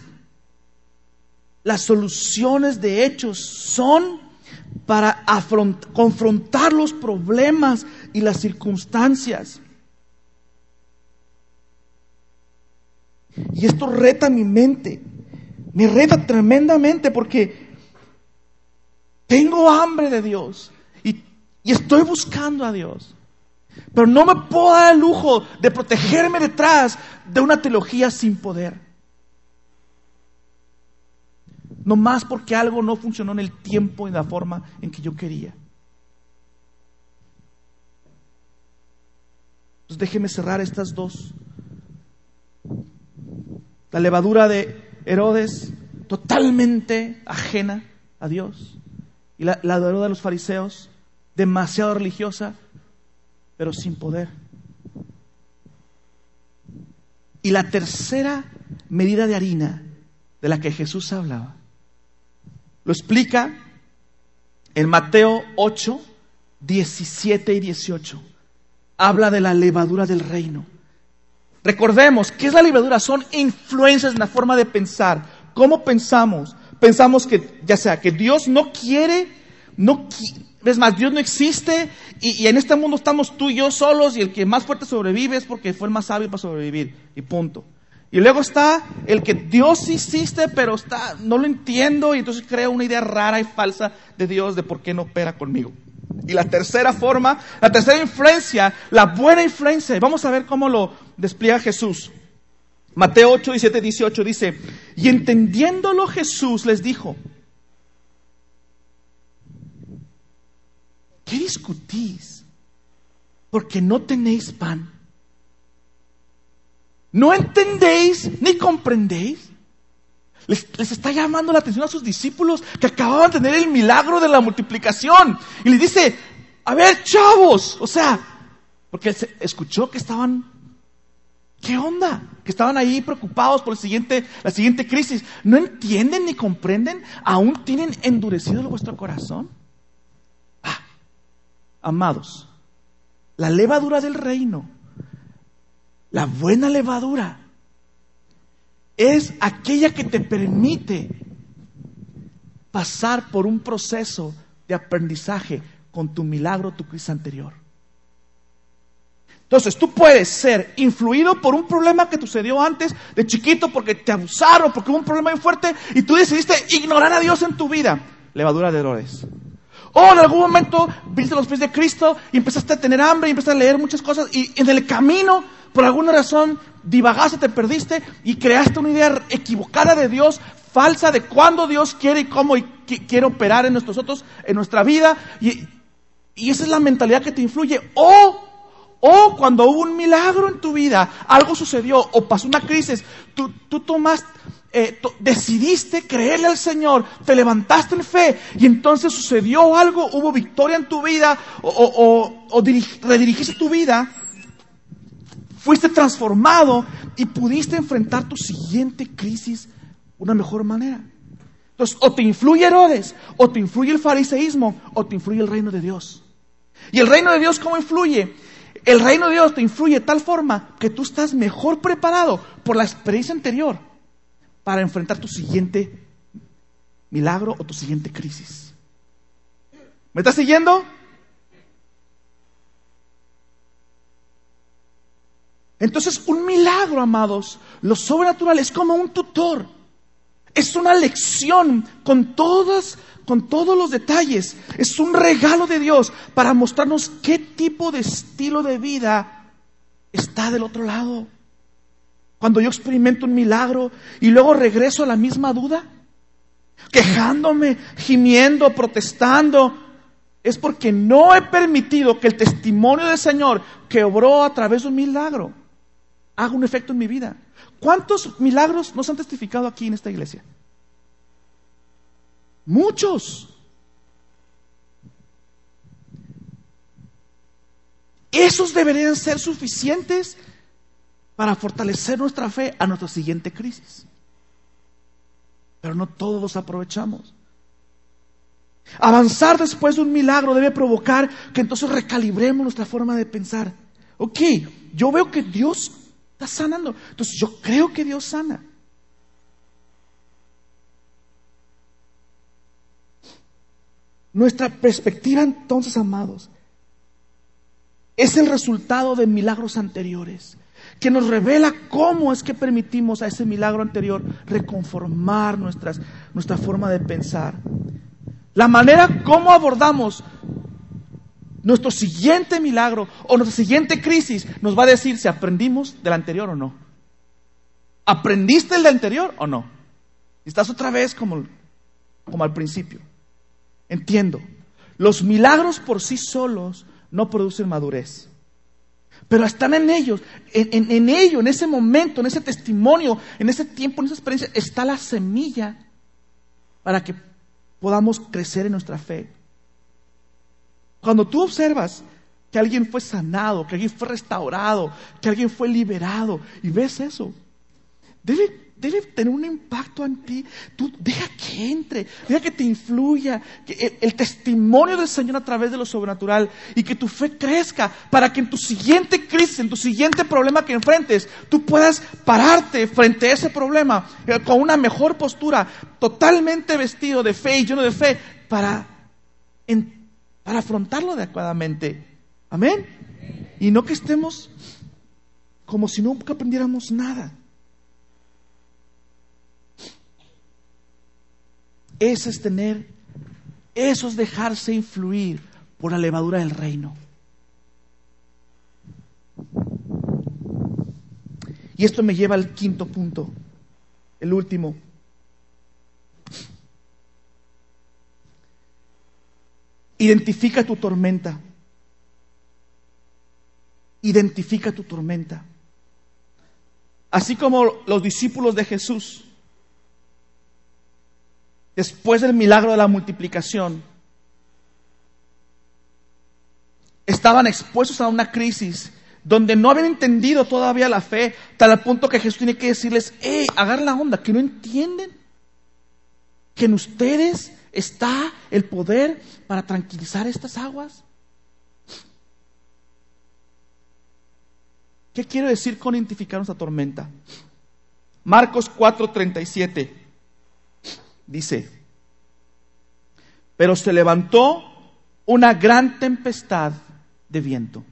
las soluciones de hechos son para confrontar los problemas y las circunstancias. Y esto reta mi mente, me reta tremendamente porque tengo hambre de Dios y, y estoy buscando a Dios. Pero no me puedo dar el lujo de protegerme detrás de una teología sin poder no más porque algo no funcionó en el tiempo y en la forma en que yo quería. Entonces déjeme cerrar estas dos. La levadura de Herodes, totalmente ajena a Dios. Y la, la levadura de los fariseos, demasiado religiosa, pero sin poder. Y la tercera medida de harina de la que Jesús hablaba lo explica en Mateo 8, 17 y 18. Habla de la levadura del reino. Recordemos, ¿qué es la levadura? Son influencias en la forma de pensar. ¿Cómo pensamos? Pensamos que, ya sea, que Dios no quiere, no es más, Dios no existe y, y, en este mundo estamos tú y yo solos y el que más fuerte sobrevive es porque fue el más sabio para sobrevivir. Y punto. Y luego está el que Dios existe, pero está, no lo entiendo, y entonces creo una idea rara y falsa de Dios de por qué no opera conmigo. Y la tercera forma, la tercera influencia, la buena influencia, y vamos a ver cómo lo despliega Jesús. Mateo 8, 17, 18 dice, y entendiéndolo Jesús les dijo, ¿qué discutís? Porque no tenéis pan. ¿No entendéis ni comprendéis? Les, está llamando la atención a sus discípulos que acababan de tener el milagro de la multiplicación. Y les dice, a ver, chavos, o sea, porque escuchó que estaban, ¿qué onda? Que estaban ahí preocupados por siguiente, la siguiente crisis. ¿No entienden ni comprenden? ¿Aún tienen endurecido vuestro corazón? Ah, amados, la levadura del reino, la buena levadura, es aquella que te permite pasar por un proceso de aprendizaje con tu milagro, tu crisis anterior. Entonces, tú puedes ser influido por un problema que sucedió antes de chiquito porque te abusaron, porque hubo un problema muy fuerte y tú decidiste ignorar a Dios en tu vida. Levadura de errores. O en algún momento viste los pies de Cristo y empezaste a tener hambre y empezaste a leer muchas cosas y en el camino, por alguna razón, divagaste, te perdiste y creaste una idea equivocada de Dios, falsa de cuándo Dios quiere y cómo quiere operar en nosotros, en nuestra vida. Y, esa es la mentalidad que te influye. O, o cuando hubo un milagro en tu vida, algo sucedió o pasó una crisis, tú, tú tomaste, eh, decidiste creerle al Señor, te levantaste en fe y entonces sucedió algo, hubo victoria en tu vida o, o, o redirigiste tu vida fuiste transformado y pudiste enfrentar tu siguiente crisis de una mejor manera. Entonces, o te influye Herodes, o te influye el fariseísmo, o te influye el reino de Dios. ¿Y el reino de Dios cómo influye? El reino de Dios te influye de tal forma que tú estás mejor preparado por la experiencia anterior para enfrentar tu siguiente milagro o tu siguiente crisis. ¿Me estás siguiendo? Entonces, un milagro, amados, lo sobrenatural es como un tutor. Es una lección con todas, con todos los detalles. Es un regalo de Dios para mostrarnos qué tipo de estilo de vida está del otro lado. Cuando yo experimento un milagro y luego regreso a la misma duda, quejándome, gimiendo, protestando, es porque no he permitido que el testimonio del Señor que obró a través de un milagro haga un efecto en mi vida. ¿Cuántos milagros nos han testificado aquí en esta iglesia? Muchos. Esos deberían ser suficientes para fortalecer nuestra fe a nuestra siguiente crisis. Pero no todos los aprovechamos. Avanzar después de un milagro debe provocar que entonces recalibremos nuestra forma de pensar. Ok, yo veo que Dios Está sanando. Entonces yo creo que Dios sana. Nuestra perspectiva entonces, amados, es el resultado de milagros anteriores, que nos revela cómo es que permitimos a ese milagro anterior reconformar nuestras, nuestra forma de pensar. La manera como abordamos nuestro siguiente milagro o nuestra siguiente crisis nos va a decir si aprendimos del anterior o no. ¿Aprendiste el del anterior o no? Estás otra vez como, como al principio. Entiendo. Los milagros por sí solos no producen madurez. Pero están en ellos, en, en, ello, en ese momento, en ese testimonio, en ese tiempo, en esa experiencia, está la semilla para que podamos crecer en nuestra fe. Cuando tú observas que alguien fue sanado, que alguien fue restaurado, que alguien fue liberado, y ves eso, debe, tener un impacto en ti. Tú deja que entre, deja que te influya que el, testimonio del Señor a través de lo sobrenatural y que tu fe crezca para que en tu siguiente crisis, en tu siguiente problema que enfrentes, tú puedas pararte frente a ese problema eh, con una mejor postura, totalmente vestido de fe y lleno de fe para para afrontarlo adecuadamente. Amén. Y no que estemos como si nunca aprendiéramos nada. Eso es tener, eso es dejarse influir por la levadura del reino. Y esto me lleva al quinto punto, el último. Identifica tu tormenta. Identifica tu tormenta. Así como los discípulos de Jesús, después del milagro de la multiplicación, estaban expuestos a una crisis donde no habían entendido todavía la fe, tal punto que Jesús tiene que decirles, hey, agarra la onda, que no entienden, que en ustedes está el poder para tranquilizar estas aguas. ¿Qué quiero decir con identificar nuestra tormenta? Marcos 4:37 dice, pero se levantó una gran tempestad de viento.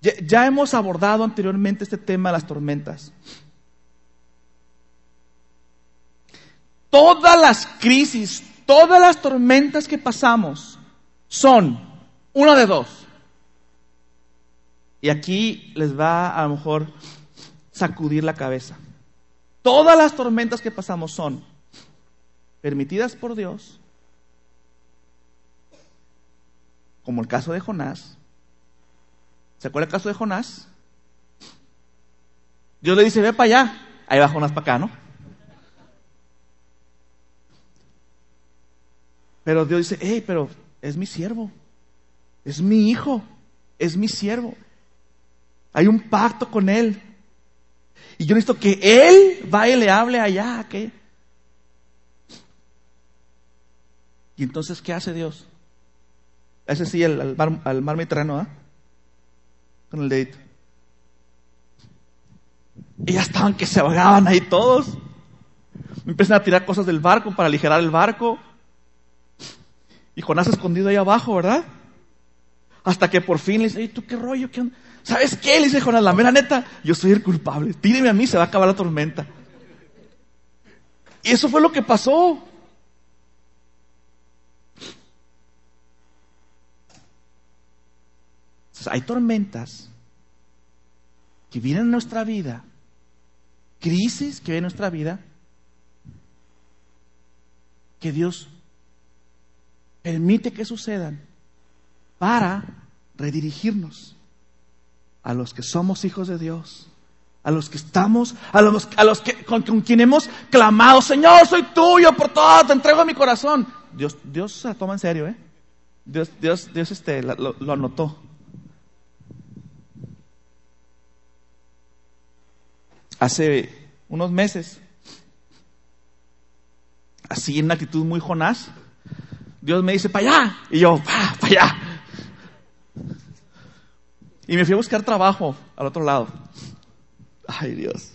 Ya, hemos abordado anteriormente este tema de las tormentas. Todas las crisis, todas las tormentas que pasamos son una de dos. Y aquí les va a lo mejor sacudir la cabeza. Todas las tormentas que pasamos son permitidas por Dios, como el caso de Jonás. ¿Se acuerda el caso de Jonás? Dios le dice, ve para allá. Ahí va Jonás para acá, ¿no? Pero Dios dice, hey, pero es mi siervo, es mi hijo, es mi siervo. Hay un pacto con él. Y yo necesito que él vaya y le hable allá, ¿qué? Y entonces, ¿qué hace Dios? Ese sí, al, mar, al mar Mediterráneo, ¿ah? Con el dedito. Y ya estaban que se ahogaban ahí todos. Empiezan a tirar cosas del barco para aligerar el barco. Y Jonás escondido ahí abajo, ¿verdad? Hasta que por fin le dice, ¿tú qué rollo? ¿Qué ¿Sabes qué? Le dice Jonás, la mera neta, yo soy el culpable. Tíreme a mí, se va a acabar la tormenta. Y eso fue lo que pasó. hay tormentas que vienen en nuestra vida, crisis que vienen en nuestra vida, que Dios permite que sucedan para redirigirnos a los que somos hijos de Dios, a los que estamos, a los, a los que con, quien hemos clamado, Señor, soy tuyo por todo, te entrego mi corazón. Dios, Dios se la toma en serio, ¿eh? Dios, Dios, Dios este, lo, lo anotó. Hace unos meses, así en una actitud muy jonás, Dios me dice, para allá. Y yo, para allá. Y me fui a buscar trabajo al otro lado. Ay, Dios.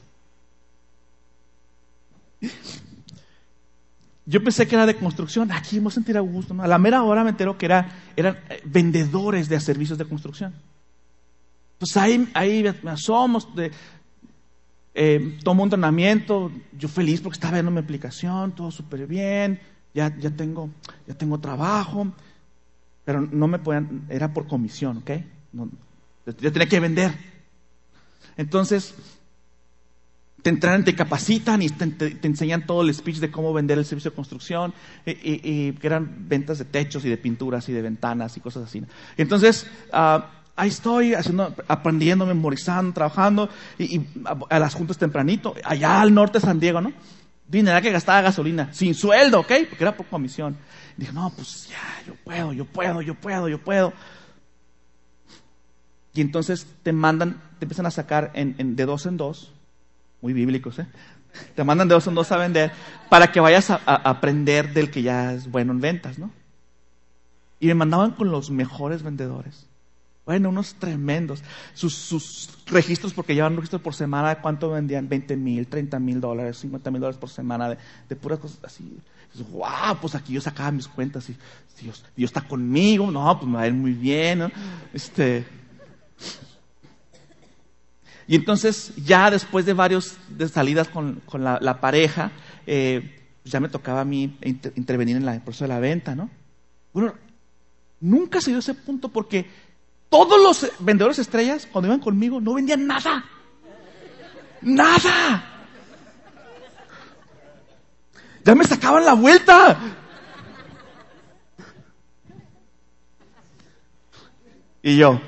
Yo pensé que era de construcción. Aquí me sentir a gusto. A la mera hora me entero que era, eran eh, vendedores de servicios de construcción. Entonces ahí, ahí me asomo, de, eh, tomo un entrenamiento. Yo feliz porque estaba viendo mi aplicación, todo súper bien ya, ya, tengo, ya tengo trabajo, pero no me pueden, era por comisión, ¿ok? No, yo tenía que vender. Entonces, te entran, te capacitan y te, enseñan todo el speech de cómo vender el servicio de construcción, y, que eran ventas de techos y de pinturas y de ventanas y cosas así. Entonces, ah, ahí estoy haciendo, aprendiendo, memorizando, trabajando, y, a, las juntas tempranito, allá al norte de San Diego, ¿no? Dinero que gastaba gasolina, sin sueldo, ¿ok? Porque era por comisión. dije, no, pues ya, yo puedo, yo puedo, yo puedo, yo puedo. Y entonces te mandan, te empiezan a sacar en, de dos en dos, muy bíblicos, ¿eh? Te mandan de dos en dos a vender para que vayas a aprender del que ya es bueno en ventas, ¿no? Y me mandaban con los mejores vendedores. Bueno, unos tremendos. Sus, registros, porque llevan registros por semana cuánto vendían, 20 mil, 30 mil dólares, 50 mil dólares por semana de, de, puras cosas así. wow, pues aquí yo sacaba mis cuentas y Dios, Dios está conmigo, no, pues me va a ir muy bien. Este. Y entonces, ya después de varios de salidas con, con la, pareja, eh, ya me tocaba a mí intervenir en el proceso de la venta, ¿no? Bueno, nunca se dio ese punto porque todos los vendedores estrellas, cuando iban conmigo, no vendían nada. Nada. Ya me sacaban la vuelta. Y yo.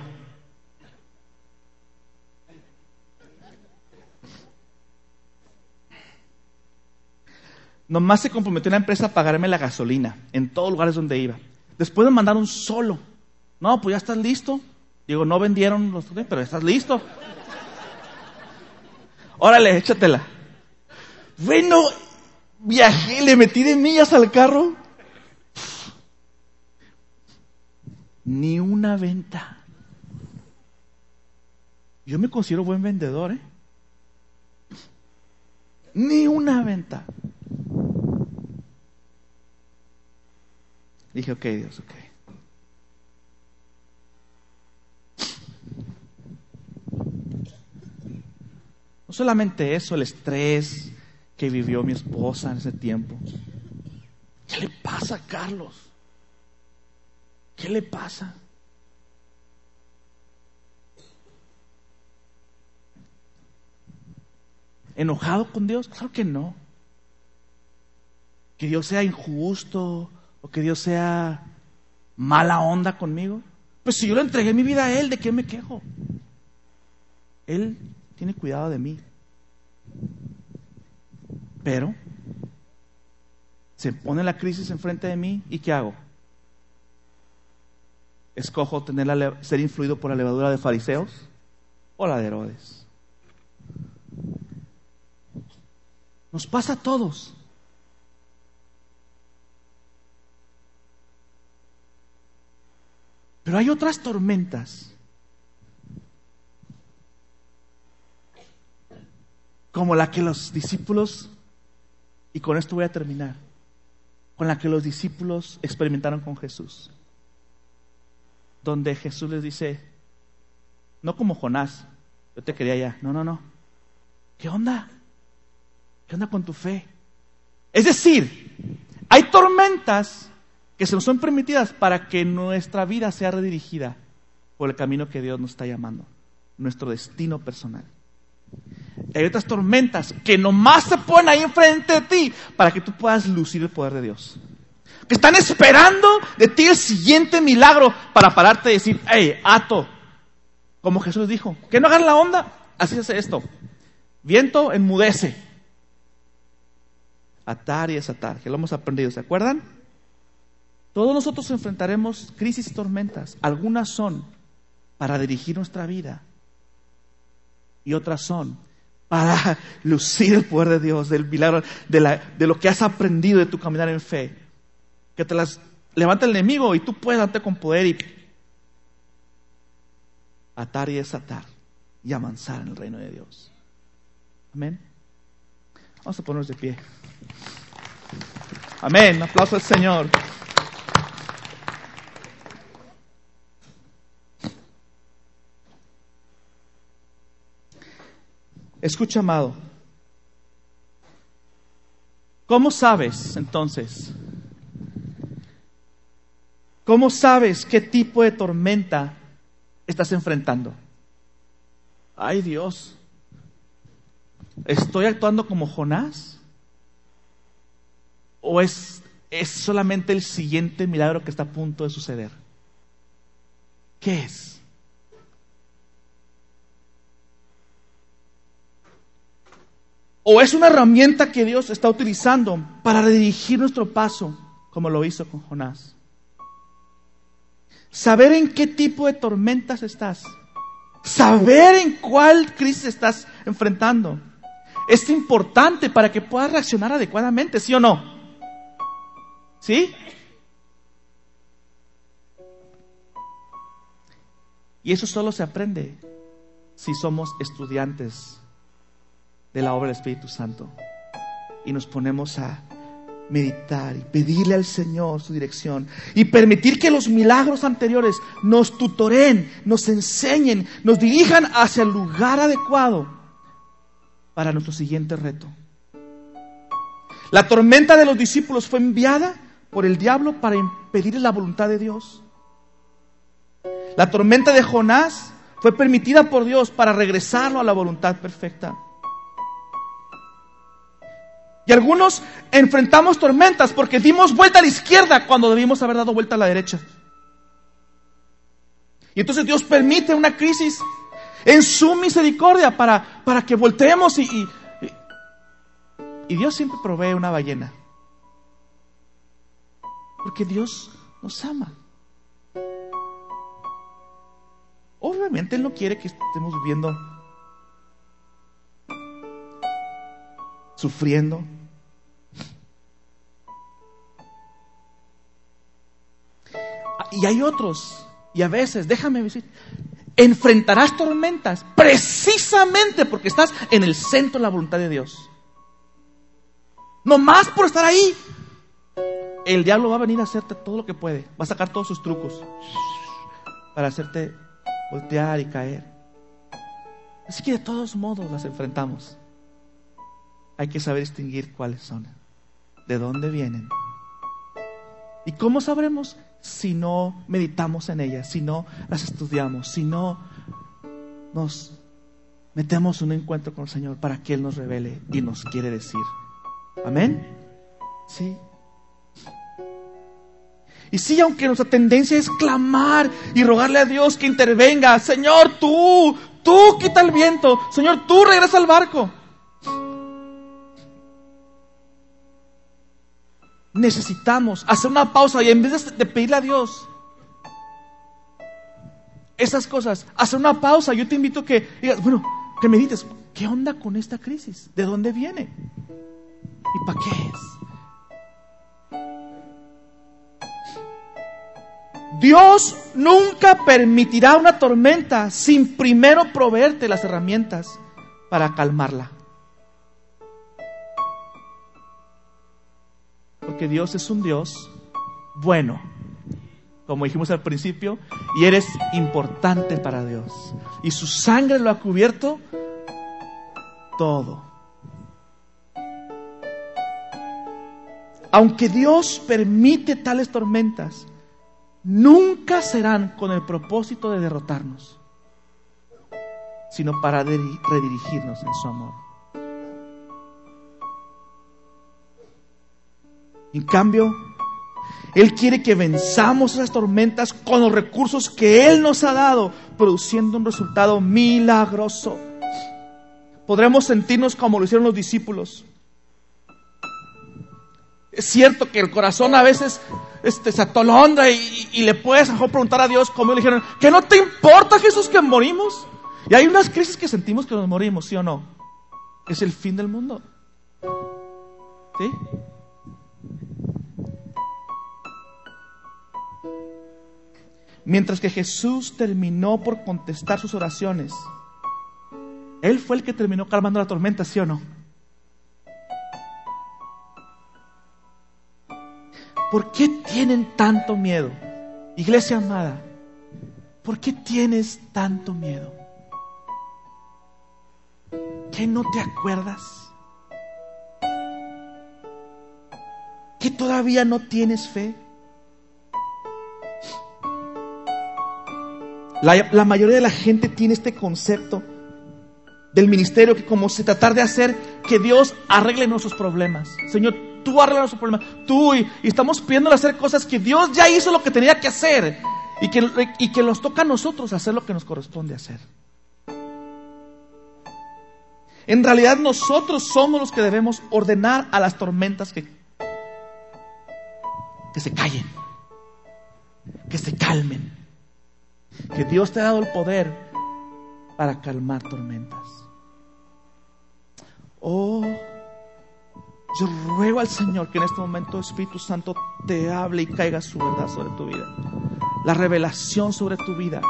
Nomás se comprometió la empresa a pagarme la gasolina en todos los lugares donde iba. Después me mandaron solo. No, pues ya estás listo. Digo, no vendieron los, pero estás listo. Órale, échatela. Bueno, viajé, le metí de millas al carro. Ni una venta. Yo me considero buen vendedor, ¿eh? Ni una venta. Dije, ok, Dios, ok. Solamente eso, el estrés que vivió mi esposa en ese tiempo. ¿Qué le pasa a Carlos? ¿Qué le pasa? ¿Enojado con Dios? Claro que no. Que Dios sea injusto o que Dios sea mala onda conmigo. Pues si yo le entregué mi vida a Él, ¿de qué me quejo? Él tiene cuidado de mí. Pero se pone la crisis enfrente de mí y ¿qué hago? Escojo tener la, ser influido por la levadura de fariseos o la de Herodes. Nos pasa a todos. Pero hay otras tormentas como la que los discípulos, y con esto voy a terminar, con la que los discípulos experimentaron con Jesús, donde Jesús les dice, no como Jonás, yo te quería ya, no, no, no, ¿qué onda? ¿Qué onda con tu fe? Es decir, hay tormentas que se nos son permitidas para que nuestra vida sea redirigida por el camino que Dios nos está llamando, nuestro destino personal. Hay otras tormentas que nomás se ponen ahí enfrente de ti para que tú puedas lucir el poder de Dios. Que están esperando de ti el siguiente milagro para pararte y decir, hey, ato. Como Jesús dijo, que no hagan la onda. Así hace esto. Viento enmudece. Atar y desatar, que lo hemos aprendido, ¿se acuerdan? Todos nosotros enfrentaremos crisis y tormentas. Algunas son para dirigir nuestra vida y otras son para lucir el poder de Dios, del milagro, de, lo que has aprendido de tu caminar en fe. Que te las levanta el enemigo y tú puedes darte con poder y atar y desatar y avanzar en el reino de Dios. Amén. Vamos a ponernos de pie. Amén. Aplauso al Señor. Escucha, amado. ¿Cómo sabes entonces? ¿Cómo sabes qué tipo de tormenta estás enfrentando? Ay Dios, ¿estoy actuando como Jonás? ¿O es, es solamente el siguiente milagro que está a punto de suceder? ¿Qué es? O es una herramienta que Dios está utilizando para redirigir nuestro paso, como lo hizo con Jonás. Saber en qué tipo de tormentas estás. Saber en cuál crisis estás enfrentando. Es importante para que puedas reaccionar adecuadamente, ¿sí o no? ¿Sí? Y eso solo se aprende si somos estudiantes de la obra del Espíritu Santo. Y nos ponemos a meditar y pedirle al Señor su dirección y permitir que los milagros anteriores nos tutoren, nos enseñen, nos dirijan hacia el lugar adecuado para nuestro siguiente reto. La tormenta de los discípulos fue enviada por el diablo para impedir la voluntad de Dios. La tormenta de Jonás fue permitida por Dios para regresarlo a la voluntad perfecta. Y algunos enfrentamos tormentas porque dimos vuelta a la izquierda cuando debimos haber dado vuelta a la derecha. Y entonces Dios permite una crisis en su misericordia para, para que volteemos y, y, y Dios siempre provee una ballena. Porque Dios nos ama. Obviamente Él no quiere que estemos viviendo sufriendo. Y hay otros, y a veces, déjame decir, enfrentarás tormentas precisamente porque estás en el centro de la voluntad de Dios. No más por estar ahí. El diablo va a venir a hacerte todo lo que puede. Va a sacar todos sus trucos para hacerte voltear y caer. Así que de todos modos las enfrentamos. Hay que saber distinguir cuáles son, de dónde vienen. ¿Y cómo sabremos? Si no meditamos en ellas, si no las estudiamos, si no nos metemos un encuentro con el Señor para que Él nos revele y nos quiere decir. Amén. Sí. Y sí, aunque nuestra tendencia es clamar y rogarle a Dios que intervenga, Señor, tú, tú quita el viento, Señor, tú regresa al barco. Necesitamos hacer una pausa y en vez de pedirle a Dios esas cosas, hacer una pausa. Yo te invito a que digas, bueno, que medites, ¿qué onda con esta crisis? ¿De dónde viene? ¿Y para qué es? Dios nunca permitirá una tormenta sin primero proveerte las herramientas para calmarla. Porque Dios es un Dios bueno, como dijimos al principio, y eres importante para Dios. Y su sangre lo ha cubierto todo. Aunque Dios permite tales tormentas, nunca serán con el propósito de derrotarnos, sino para redirigirnos en su amor. En cambio, Él quiere que venzamos esas tormentas con los recursos que Él nos ha dado, produciendo un resultado milagroso. Podremos sentirnos como lo hicieron los discípulos. Es cierto que el corazón a veces este, se atolondra y, y, le puedes mejor preguntar a Dios como le dijeron, que no te importa Jesús que morimos. Y hay unas crisis que sentimos que nos morimos, ¿sí o no? Es el fin del mundo. ¿Sí? Mientras que Jesús terminó por contestar sus oraciones, Él fue el que terminó calmando la tormenta, ¿sí o no? ¿Por qué tienen tanto miedo? Iglesia amada, ¿por qué tienes tanto miedo? ¿Que no te acuerdas? ¿Que todavía no tienes fe? La, mayoría de la gente tiene este concepto del ministerio que como se tratar de hacer que Dios arregle nuestros problemas. Señor, tú arreglas nuestros problemas, tú, y, y estamos pidiéndole hacer cosas que Dios ya hizo lo que tenía que hacer y que, y que nos toca a nosotros hacer lo que nos corresponde hacer. En realidad nosotros somos los que debemos ordenar a las tormentas que, que se callen, que se calmen, que Dios te ha dado el poder para calmar tormentas. Oh, yo ruego al Señor que en este momento Espíritu Santo te hable y caiga su verdad sobre tu vida. La revelación sobre tu vida.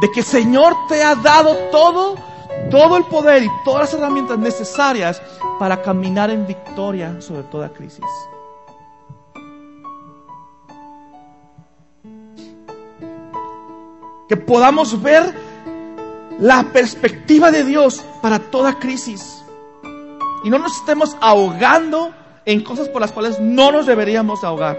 De que Señor te ha dado todo, todo el poder y todas las herramientas necesarias para caminar en victoria sobre toda crisis. Que podamos ver la perspectiva de Dios para toda crisis y no nos estemos ahogando en cosas por las cuales no nos deberíamos ahogar.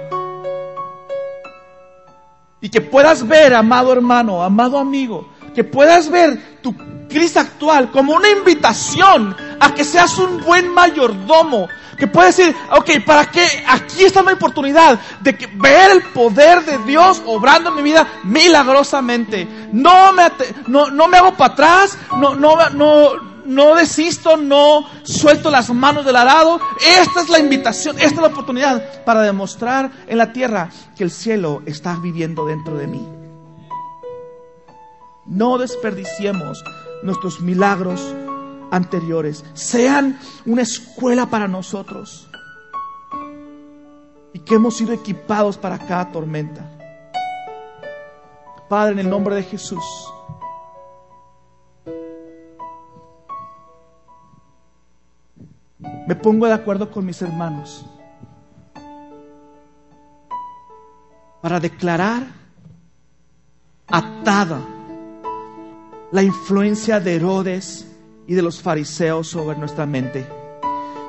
Y que puedas ver, amado hermano, amado amigo, que puedas ver tu crisis actual como una invitación a que seas un buen mayordomo. Que puedes decir, ok, ¿para qué? Aquí está mi oportunidad de ver el poder de Dios obrando en mi vida milagrosamente. No me, no, no me hago para atrás, no, no, no, no desisto, no suelto las manos del arado. Esta es la invitación, esta es la oportunidad para demostrar en la tierra que el cielo está viviendo dentro de mí. No desperdiciemos nuestros milagros anteriores. Sean una escuela para nosotros. Y que hemos sido equipados para cada tormenta. Padre, en el nombre de Jesús. me pongo de acuerdo con mis hermanos para declarar atada la influencia de Herodes y de los fariseos sobre nuestra mente.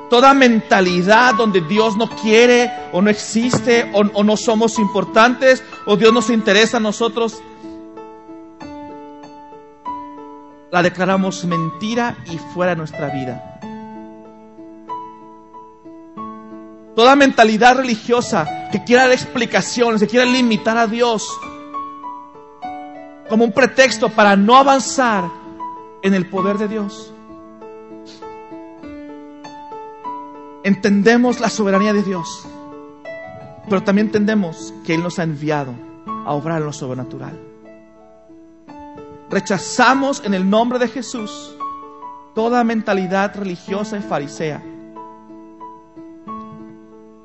Toda mentalidad donde Dios no quiere o no existe o, no somos importantes o Dios no se interesa a nosotros, la declaramos mentira y fuera de nuestra vida. Toda mentalidad religiosa que quiera dar explicaciones, que quiera limitar a Dios como un pretexto para no avanzar en el poder de Dios. Entendemos la soberanía de Dios, pero también entendemos que Él nos ha enviado a obrar en lo sobrenatural. Rechazamos en el nombre de Jesús toda mentalidad religiosa y farisea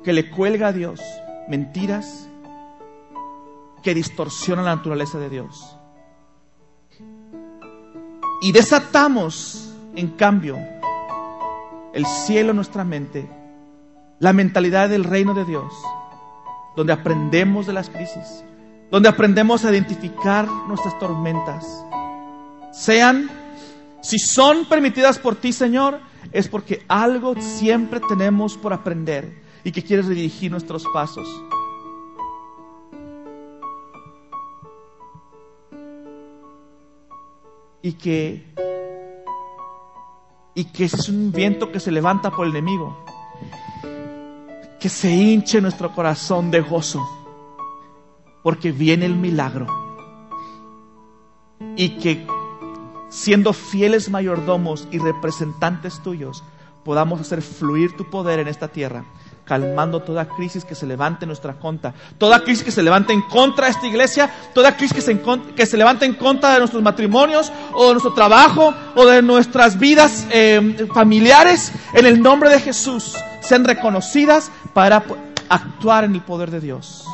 que le cuelga a Dios mentiras que distorsionan la naturaleza de Dios. Y desatamos, en cambio, el cielo en nuestra mente, la mentalidad del reino de Dios, donde aprendemos de las crisis, donde aprendemos a identificar nuestras tormentas. Sean, si son permitidas por ti, Señor, es porque algo siempre tenemos por aprender y que quieres redirigir nuestros pasos. Y que y que es un viento que se levanta por el enemigo, que se hinche nuestro corazón de gozo, porque viene el milagro. Y que siendo fieles mayordomos y representantes tuyos, podamos hacer fluir tu poder en esta tierra calmando toda crisis que se levante en nuestra contra, toda crisis que se levante en contra de esta iglesia, toda crisis que se, que se levante en contra de nuestros matrimonios o de nuestro trabajo o de nuestras vidas eh, familiares, en el nombre de Jesús, sean reconocidas para actuar en el poder de Dios.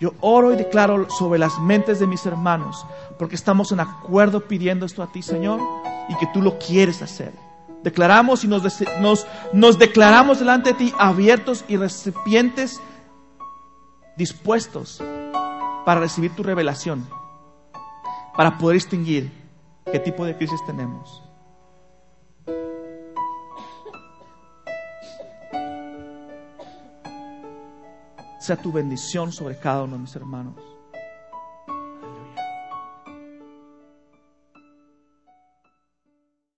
Yo oro y declaro sobre las mentes de mis hermanos, porque estamos en acuerdo pidiendo esto a ti, Señor, y que tú lo quieres hacer. Declaramos y nos, nos, declaramos delante de ti abiertos y recipientes dispuestos para recibir tu revelación, para poder distinguir qué tipo de crisis tenemos. Sea tu bendición sobre cada uno de mis hermanos.